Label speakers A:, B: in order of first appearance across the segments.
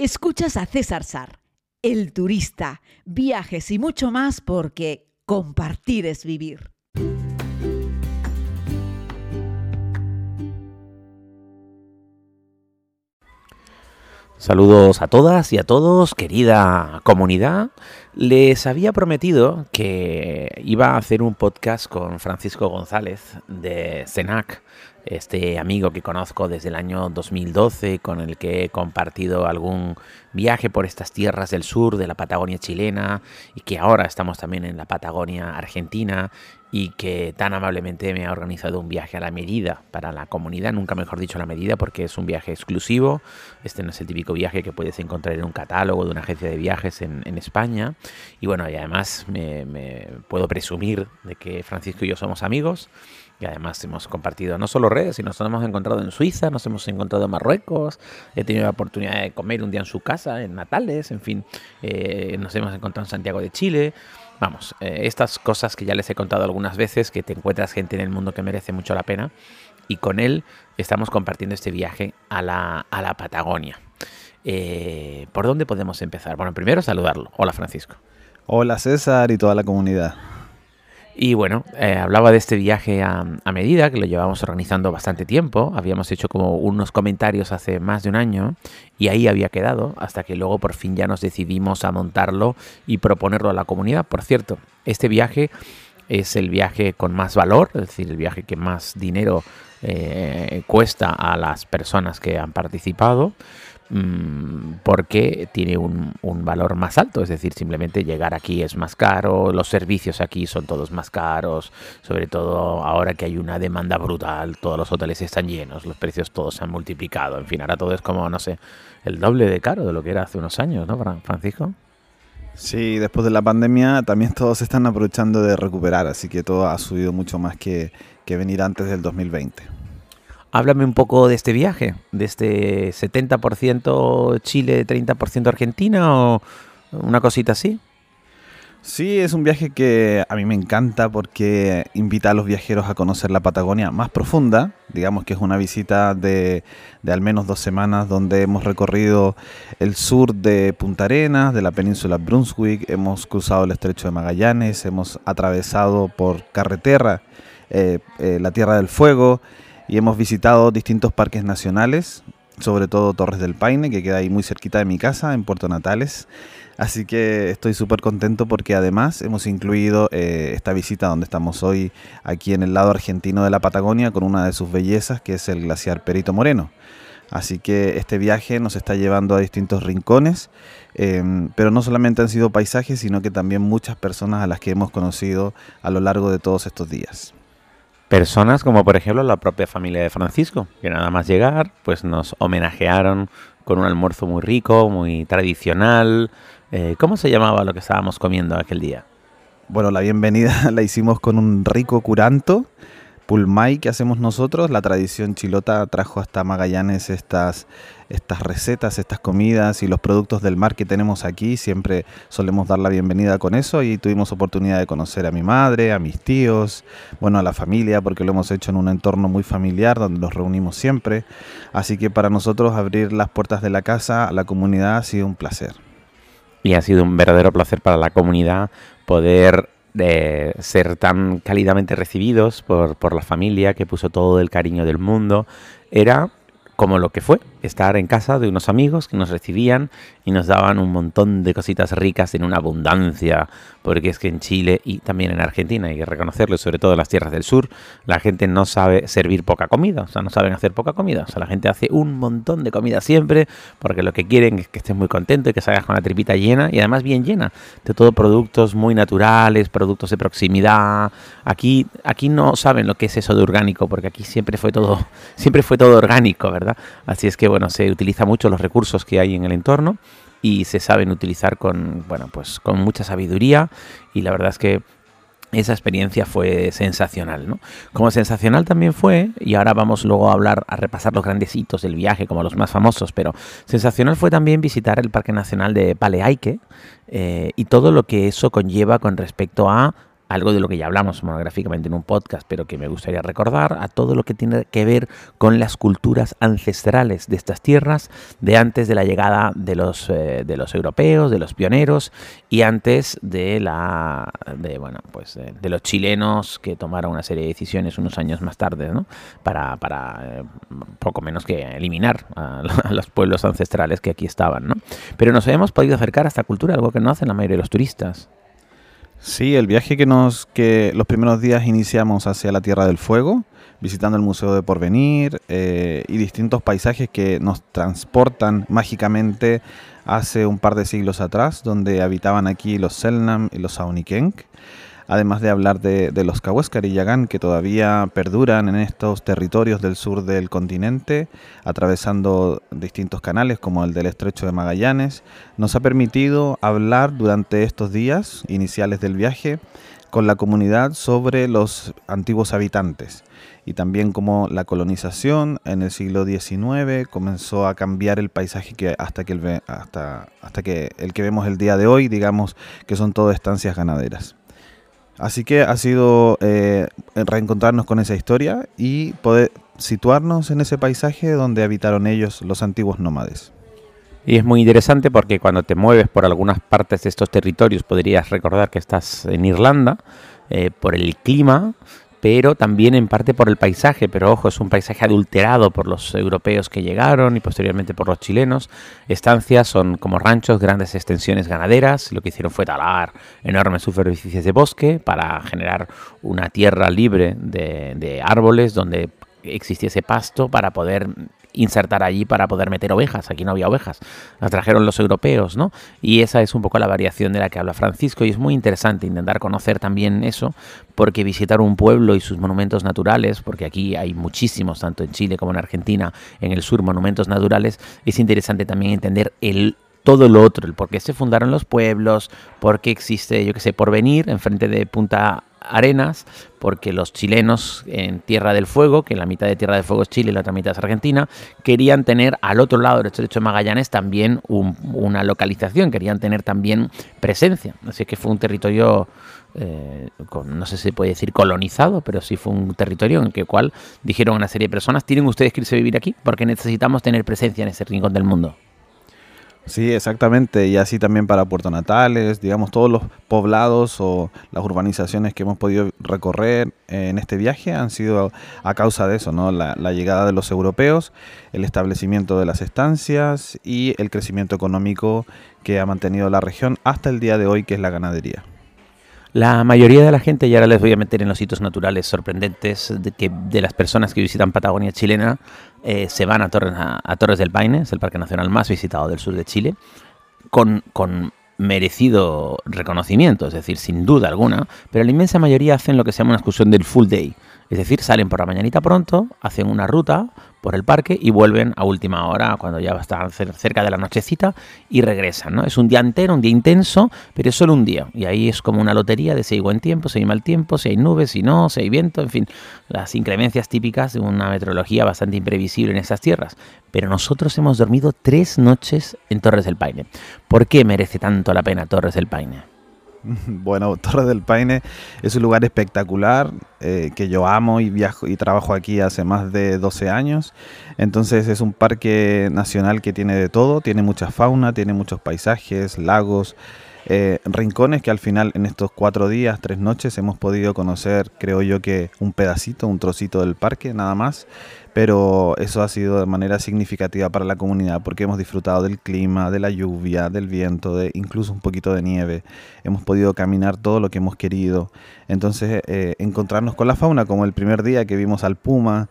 A: Escuchas a César Sar, el turista, viajes y mucho más porque compartir es vivir.
B: Saludos a todas y a todos, querida comunidad. Les había prometido que iba a hacer un podcast con Francisco González de CENAC, este amigo que conozco desde el año 2012, con el que he compartido algún viaje por estas tierras del sur de la Patagonia chilena y que ahora estamos también en la Patagonia argentina y que tan amablemente me ha organizado un viaje a la medida para la comunidad, nunca mejor dicho a la medida porque es un viaje exclusivo, este no es el típico viaje que puedes encontrar en un catálogo de una agencia de viajes en, España y bueno, y además me, puedo presumir de que Francisco y yo somos amigos y además hemos compartido no solo redes, sino nos hemos encontrado en Suiza, nos hemos encontrado en Marruecos, he tenido la oportunidad de comer un día en su casa, en Natales, en fin, eh, nos hemos encontrado en Santiago de Chile. Vamos, eh, estas cosas que ya les he contado algunas veces, que te encuentras gente en el mundo que merece mucho la pena. Y con él estamos compartiendo este viaje a la, a la Patagonia. Eh, ¿Por dónde podemos empezar? Bueno, primero saludarlo. Hola Francisco.
C: Hola César y toda la comunidad.
B: Y bueno, eh, hablaba de este viaje a, medida, que lo llevamos organizando bastante tiempo. Habíamos hecho como unos comentarios hace más de un año y ahí había quedado, hasta que luego por fin ya nos decidimos a montarlo y proponerlo a la comunidad. Por cierto, este viaje es el viaje con más valor, es decir, el viaje que más dinero eh, cuesta a las personas que han participado. Mm, porque tiene un, valor más alto, es decir, simplemente llegar aquí es más caro, los servicios aquí son todos más caros, sobre todo ahora que hay una demanda brutal, todos los hoteles están llenos, los precios todos se han multiplicado, en fin, ahora todo es como, no sé, el doble de caro de lo que era hace unos años, ¿no, Francisco?
C: Sí, después de la pandemia también todos están aprovechando de recuperar, así que todo ha subido mucho más que, que venir antes del 2020.
B: Háblame un poco de este viaje, de este 70% Chile, 30% Argentina o una cosita así.
C: Sí, es un viaje que a mí me encanta porque invita a los viajeros a conocer la Patagonia más profunda. Digamos que es una visita de, de, al menos dos semanas donde hemos recorrido el sur de Punta Arenas, de la península Brunswick, hemos cruzado el estrecho de Magallanes, hemos atravesado por carretera eh, eh, la Tierra del Fuego y hemos visitado distintos parques nacionales, sobre todo Torres del Paine, que queda ahí muy cerquita de mi casa, en Puerto Natales. Así que estoy súper contento porque además hemos incluido eh, esta visita donde estamos hoy, aquí en el lado argentino de la Patagonia, con una de sus bellezas, que es el glaciar Perito Moreno. Así que este viaje nos está llevando a distintos rincones, em, pero no solamente han sido paisajes, sino que también muchas personas a las que hemos conocido a lo largo de todos estos días.
B: Personas como por ejemplo la propia familia de Francisco, que nada más llegar, pues nos homenajearon con un almuerzo muy rico, muy tradicional. Eh, ¿Cómo se llamaba lo que estábamos comiendo aquel día?
C: Bueno, la bienvenida la hicimos con un rico curanto pulmay que hacemos nosotros. La tradición chilota trajo hasta Magallanes estas, estas recetas, estas comidas y los productos del mar que tenemos aquí. Siempre solemos dar la bienvenida con eso y tuvimos oportunidad de conocer a mi madre, a mis tíos, bueno, a la familia, porque lo hemos hecho en un entorno muy familiar donde nos reunimos siempre. Así que para nosotros abrir las puertas de la casa a la comunidad ha sido un placer.
B: Y ha sido un verdadero placer para la comunidad poder de ser tan cálidamente recibidos por, por la familia que puso todo el cariño del mundo, era como lo que fue, estar en casa de unos amigos que nos recibían y nos daban un montón de cositas ricas en una abundancia, porque es que en Chile y también en Argentina, hay que reconocerlo, sobre todo en las tierras del sur, la gente no sabe servir poca comida, o sea, no saben hacer poca comida, o sea, la gente hace un montón de comida siempre, porque lo que quieren es que estés muy contento y que salgas con la tripita llena, y además bien llena, de todo productos muy naturales, productos de proximidad, aquí, aquí no saben lo que es eso de orgánico, porque aquí siempre fue todo, siempre fue todo orgánico, ¿verdad? Así es que bueno, se utiliza mucho los recursos que hay en el entorno y se saben utilizar con, bueno, pues con mucha sabiduría y la verdad es que esa experiencia fue sensacional, ¿no? Como sensacional también fue, y ahora vamos luego a hablar, a repasar los grandes hitos del viaje, como los más famosos, pero sensacional fue también visitar el Parque Nacional de Paleaique eh, y todo lo que eso conlleva con respecto a algo de lo que ya hablamos monográficamente en un podcast, pero que me gustaría recordar, a todo lo que tiene que ver con las culturas ancestrales de estas tierras, de antes de la llegada de los, eh, de los europeos, de los pioneros, y antes de la de, bueno, pues, eh, de los chilenos que tomaron una serie de decisiones unos años más tarde, ¿no? Para, para eh, poco menos que eliminar a, los pueblos ancestrales que aquí estaban, ¿no? Pero nos hemos podido acercar a esta cultura, algo que no hacen la mayoría de los turistas.
C: Sí, el viaje que nos que los primeros días iniciamos hacia la Tierra del Fuego, visitando el Museo de Porvenir eh, y distintos paisajes que nos transportan mágicamente hace un par de siglos atrás, donde habitaban aquí los Selnam y los Saunikenk además de hablar de, los Cahuéscar y Yagán que todavía perduran en estos territorios del sur del continente, atravesando distintos canales como el del Estrecho de Magallanes, nos ha permitido hablar durante estos días iniciales del viaje con la comunidad sobre los antiguos habitantes y también cómo la colonización en el siglo XIX comenzó a cambiar el paisaje que hasta que el, hasta, hasta que el que vemos el día de hoy, digamos que son todo estancias ganaderas. Así que ha sido eh, reencontrarnos con esa historia y poder situarnos en ese paisaje donde habitaron ellos los antiguos nómades.
B: Y es muy interesante porque cuando te mueves por algunas partes de estos territorios podrías recordar que estás en Irlanda, eh, por el clima, pero también en parte por el paisaje, pero ojo, es un paisaje adulterado por los europeos que llegaron y posteriormente por los chilenos. Estancias son como ranchos, grandes extensiones ganaderas, lo que hicieron fue talar enormes superficies de bosque para generar una tierra libre de, de árboles donde existiese pasto para poder insertar allí para poder meter ovejas. Aquí no había ovejas, las trajeron los europeos, ¿no? Y esa es un poco la variación de la que habla Francisco y es muy interesante intentar conocer también eso, porque visitar un pueblo y sus monumentos naturales, porque aquí hay muchísimos, tanto en Chile como en Argentina, en el sur, monumentos naturales, es interesante también entender el todo lo otro, el por qué se fundaron los pueblos, por qué existe, yo qué sé, por venir enfrente de Punta Arenas, porque los chilenos en Tierra del Fuego, que la mitad de Tierra del Fuego es Chile y la otra mitad es Argentina, querían tener al otro lado del Estrecho de Magallanes también una localización, querían tener también presencia. Así que fue un territorio, eh, no sé si se puede decir colonizado, pero sí fue un territorio en el cual dijeron a una serie de personas, tienen ustedes que irse a vivir aquí porque necesitamos tener presencia en ese rincón del mundo.
C: Sí, exactamente. Y así también para Puerto Natales, digamos, todos los poblados o las urbanizaciones que hemos podido recorrer en este viaje han sido a causa de eso, ¿no? La, la llegada de los europeos, el establecimiento de las estancias y el crecimiento económico que ha mantenido la región hasta el día de hoy, que es la ganadería.
B: La mayoría de la gente, y ahora les voy a meter en los sitios naturales sorprendentes, de, que, de las personas que visitan Patagonia chilena, eh, se van a Torres, a, Torres del Paine, es el parque nacional más visitado del sur de Chile, con, con merecido reconocimiento, es decir, sin duda alguna, pero la inmensa mayoría hacen lo que se llama una excursión del full day, es decir, salen por la mañanita pronto, hacen una ruta por el parque y vuelven a última hora, cuando ya estar cerca de la nochecita, y regresan. ¿no? Es un día entero, un día intenso, pero es solo un día. Y ahí es como una lotería de si hay buen tiempo, si hay mal tiempo, si hay nubes, si no, si hay viento, en fin, las inclemencias típicas de una meteorología bastante imprevisible en estas tierras. Pero nosotros hemos dormido tres noches en Torres del Paine. ¿Por qué merece tanto la pena Torres del Paine?
C: Bueno, Torres del Paine es un lugar espectacular eh, que yo amo y viajo y trabajo aquí hace más de 12 años. Entonces es un parque nacional que tiene de todo, tiene mucha fauna, tiene muchos paisajes, lagos, eh, rincones que al final en estos cuatro días, tres noches hemos podido conocer, creo yo que un pedacito, un trocito del parque, nada más pero eso ha sido de manera significativa para la comunidad porque hemos disfrutado del clima, de la lluvia, del viento, de incluso un poquito de nieve. Hemos podido caminar todo lo que hemos querido. Entonces, eh, encontrarnos con la fauna, como el primer día que vimos al puma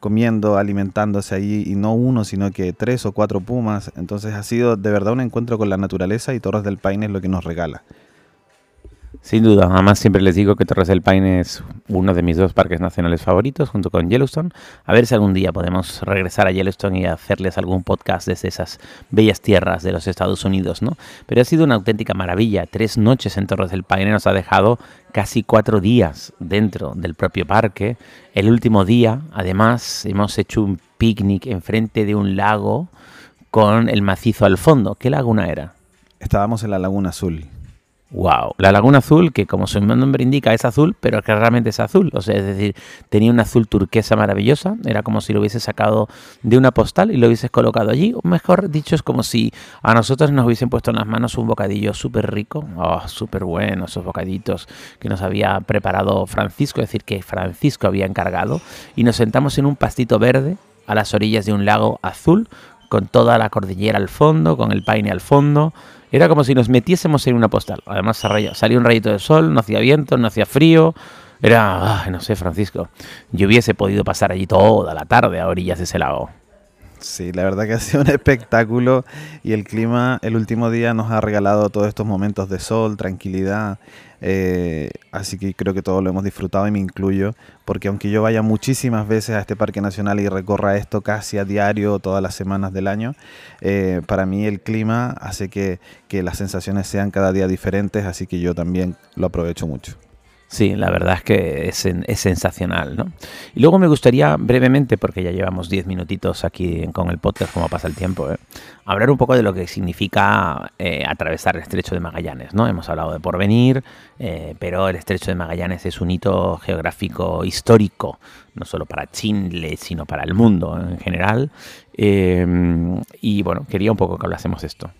C: comiendo, alimentándose ahí, y no uno, sino que tres o cuatro pumas. Entonces ha sido de verdad un encuentro con la naturaleza y Torres del Paine es lo que nos regala.
B: Sin duda, además siempre les digo que Torres del Paine es uno de mis dos parques nacionales favoritos junto con Yellowstone. A ver si algún día podemos regresar a Yellowstone y hacerles algún podcast desde esas bellas tierras de los Estados Unidos, ¿no? Pero ha sido una auténtica maravilla. Tres noches en Torres del Paine nos ha dejado casi cuatro días dentro del propio parque. El último día, además, hemos hecho un picnic enfrente de un lago con el macizo al fondo. ¿Qué laguna era?
C: Estábamos en la Laguna Azul.
B: Wow, la Laguna Azul, que como su nombre indica es azul, pero que realmente es azul, o sea, es decir, tenía una azul turquesa maravillosa, era como si lo hubiese sacado de una postal y lo hubieses colocado allí, o mejor dicho, es como si a nosotros nos hubiesen puesto en las manos un bocadillo súper rico, oh, súper bueno, esos bocaditos que nos había preparado Francisco, es decir, que Francisco había encargado, y nos sentamos en un pastito verde a las orillas de un lago azul, con toda la cordillera al fondo, con el paine al fondo, era como si nos metiésemos en una postal. Además salía un rayito de sol, no hacía viento, no hacía frío. Era, no sé, Francisco, yo hubiese podido pasar allí toda la tarde a orillas de ese lago.
C: Sí, la verdad que ha sido un espectáculo y el clima el último día nos ha regalado todos estos momentos de sol, tranquilidad. Eh, así que creo que todos lo hemos disfrutado y me incluyo, porque aunque yo vaya muchísimas veces a este parque nacional y recorra esto casi a diario todas las semanas del año, eh, para mí el clima hace que, que las sensaciones sean cada día diferentes, así que yo también lo aprovecho mucho.
B: Sí, la verdad es que es, es, sensacional, ¿no? Y luego me gustaría brevemente, porque ya llevamos 10 minutitos aquí con el podcast, como pasa el tiempo, ¿eh? hablar un poco de lo que significa eh, atravesar el Estrecho de Magallanes, ¿no? Hemos hablado de porvenir, eh, pero el Estrecho de Magallanes es un hito geográfico histórico, no solo para Chile, sino para el mundo en general. y bueno, quería un poco que hablásemos de esto.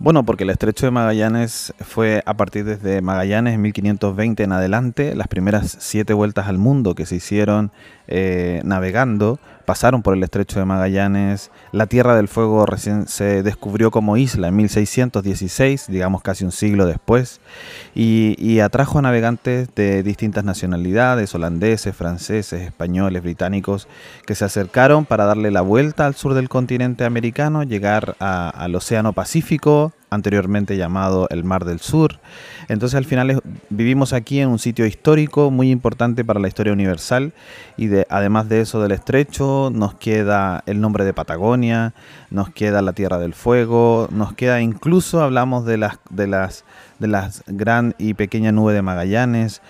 C: Bueno, porque el estrecho de Magallanes fue a partir desde Magallanes en 1520 en adelante, las primeras siete vueltas al mundo que se hicieron eh, navegando, pasaron por el estrecho de Magallanes, la Tierra del Fuego recién se descubrió como isla en 1616, digamos casi un siglo después, y, atrajo a navegantes de distintas nacionalidades, holandeses, franceses, españoles, británicos, que se acercaron para darle la vuelta al sur del continente americano, llegar al Océano Pacífico, anteriormente llamado el Mar del Sur. Entonces al final vivimos aquí en un sitio histórico muy importante para la historia universal y de, además de eso del estrecho nos queda el nombre de Patagonia, nos queda la Tierra del Fuego, nos queda incluso hablamos de las de las de las gran y pequeña nube de Magallanes,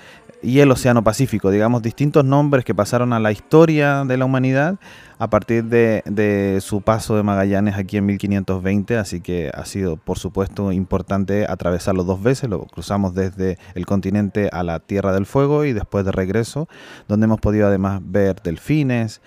C: y el Océano Pacífico, digamos, distintos nombres que pasaron a la historia de la humanidad a partir de, su paso de Magallanes aquí en 1520, así que ha sido, por supuesto, importante atravesarlo dos veces, lo cruzamos desde el continente a la Tierra del Fuego y después de regreso, donde hemos podido además ver delfines,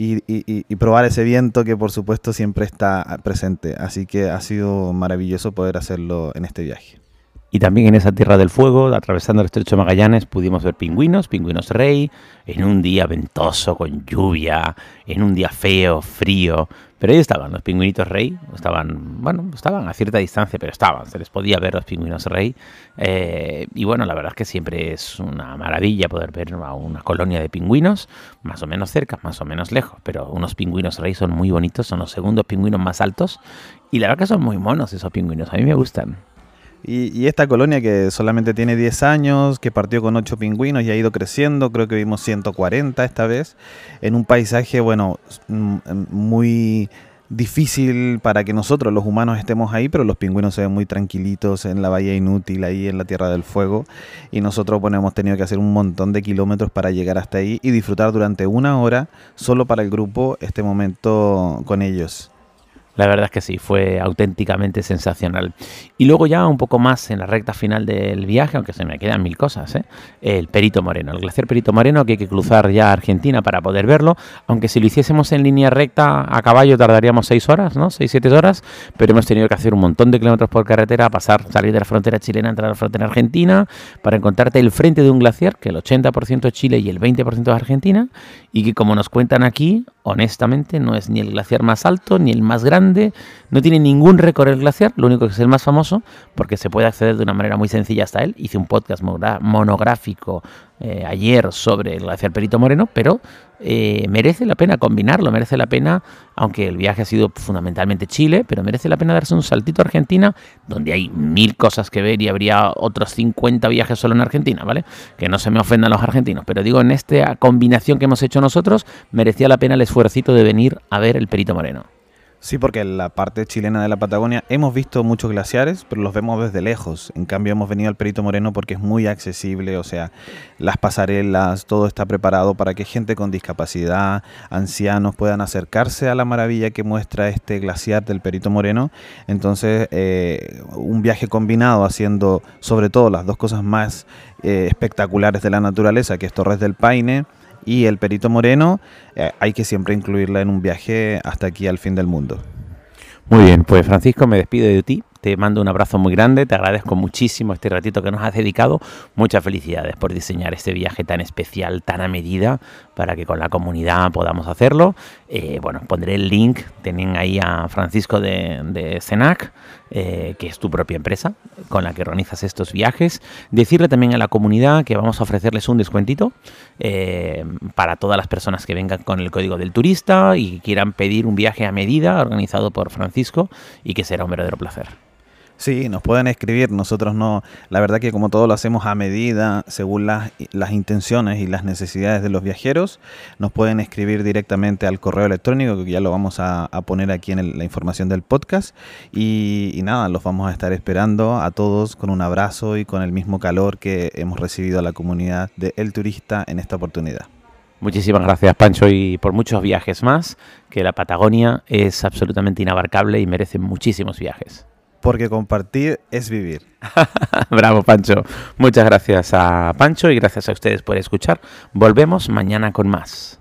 C: y, y, probar ese viento que por supuesto siempre está presente. Así que ha sido maravilloso poder hacerlo en este viaje.
B: Y también en esa Tierra del Fuego, atravesando el estrecho de Magallanes, pudimos ver pingüinos, pingüinos rey, en un día ventoso, con lluvia, en un día feo, frío. Pero ahí estaban los pingüinitos rey, estaban, bueno, estaban a cierta distancia, pero estaban, se les podía ver los pingüinos rey. Eh, y bueno, la verdad es que siempre es una maravilla poder ver a una colonia de pingüinos, más o menos cerca, más o menos lejos, pero unos pingüinos rey son muy bonitos, son los segundos pingüinos más altos. Y la verdad que son muy monos esos pingüinos, a mí me gustan.
C: Y, esta colonia que solamente tiene 10 años, que partió con 8 pingüinos y ha ido creciendo, creo que vimos 140 esta vez, en un paisaje, bueno, mm, muy difícil para que nosotros los humanos estemos ahí, pero los pingüinos se ven muy tranquilitos en la bahía inútil, ahí en la Tierra del Fuego, y nosotros bueno, hemos tenido que hacer un montón de kilómetros para llegar hasta ahí y disfrutar durante una hora solo para el grupo este momento con ellos.
B: La verdad es que sí, fue auténticamente sensacional. Y luego ya un poco más en la recta final del viaje, aunque se me quedan mil cosas, ¿eh? el Perito Moreno, el glaciar Perito Moreno que hay que cruzar ya a Argentina para poder verlo, aunque si lo hiciésemos en línea recta a caballo tardaríamos seis horas, ¿no? Seis, siete horas, pero hemos tenido que hacer un montón de kilómetros por carretera, pasar, salir de la frontera chilena, entrar a la frontera argentina, para encontrarte el frente de un glaciar, que el 80% es Chile y el 20% es Argentina, y que como nos cuentan aquí, honestamente no es ni el glaciar más alto ni el más grande, no tiene ningún récord el glaciar, lo único que es el más famoso, porque se puede acceder de una manera muy sencilla hasta él. Hice un podcast monográfico eh, ayer sobre el glaciar Perito Moreno, pero eh, merece la pena combinarlo, merece la pena, aunque el viaje ha sido fundamentalmente Chile, pero merece la pena darse un saltito a Argentina, donde hay mil cosas que ver y habría otros 50 viajes solo en Argentina, ¿vale? Que no se me ofendan los argentinos, pero digo, en esta combinación que hemos hecho nosotros, merecía la pena el esfuercito de venir a ver el Perito Moreno.
C: Sí, porque en la parte chilena de la Patagonia hemos visto muchos glaciares, pero los vemos desde lejos. En cambio, hemos venido al Perito Moreno porque es muy accesible, o sea, las pasarelas, todo está preparado para que gente con discapacidad, ancianos puedan acercarse a la maravilla que muestra este glaciar del Perito Moreno. Entonces, eh, un viaje combinado haciendo sobre todo las dos cosas más eh, espectaculares de la naturaleza, que es Torres del Paine y el Perito Moreno, eh, hay que siempre incluirla en un viaje hasta aquí al fin del mundo.
B: Muy bien, pues Francisco, me despido de ti. Te mando un abrazo muy grande, te agradezco muchísimo este ratito que nos has dedicado. Muchas felicidades por diseñar este viaje tan especial, tan a medida, para que con la comunidad podamos hacerlo. Eh, bueno, pondré el link, tienen ahí a Francisco de, de Senac, eh, que es tu propia empresa con la que organizas estos viajes. Decirle también a la comunidad que vamos a ofrecerles un descuentito eh, para todas las personas que vengan con el código del turista y quieran pedir un viaje a medida organizado por Francisco y que será un verdadero placer.
C: Sí, nos pueden escribir, nosotros no, la verdad que como todo lo hacemos a medida, según las, las intenciones y las necesidades de los viajeros, nos pueden escribir directamente al correo electrónico, que ya lo vamos a, poner aquí en el- la información del podcast, y, y nada, los vamos a estar esperando a todos con un abrazo y con el mismo calor que hemos recibido a la comunidad de El Turista en esta oportunidad.
B: Muchísimas gracias, Pancho, y por muchos viajes más, que la Patagonia es absolutamente inabarcable y merece muchísimos viajes.
C: Porque compartir es vivir.
B: Bravo, Pancho. Muchas gracias a Pancho y gracias a ustedes por escuchar. Volvemos mañana con más.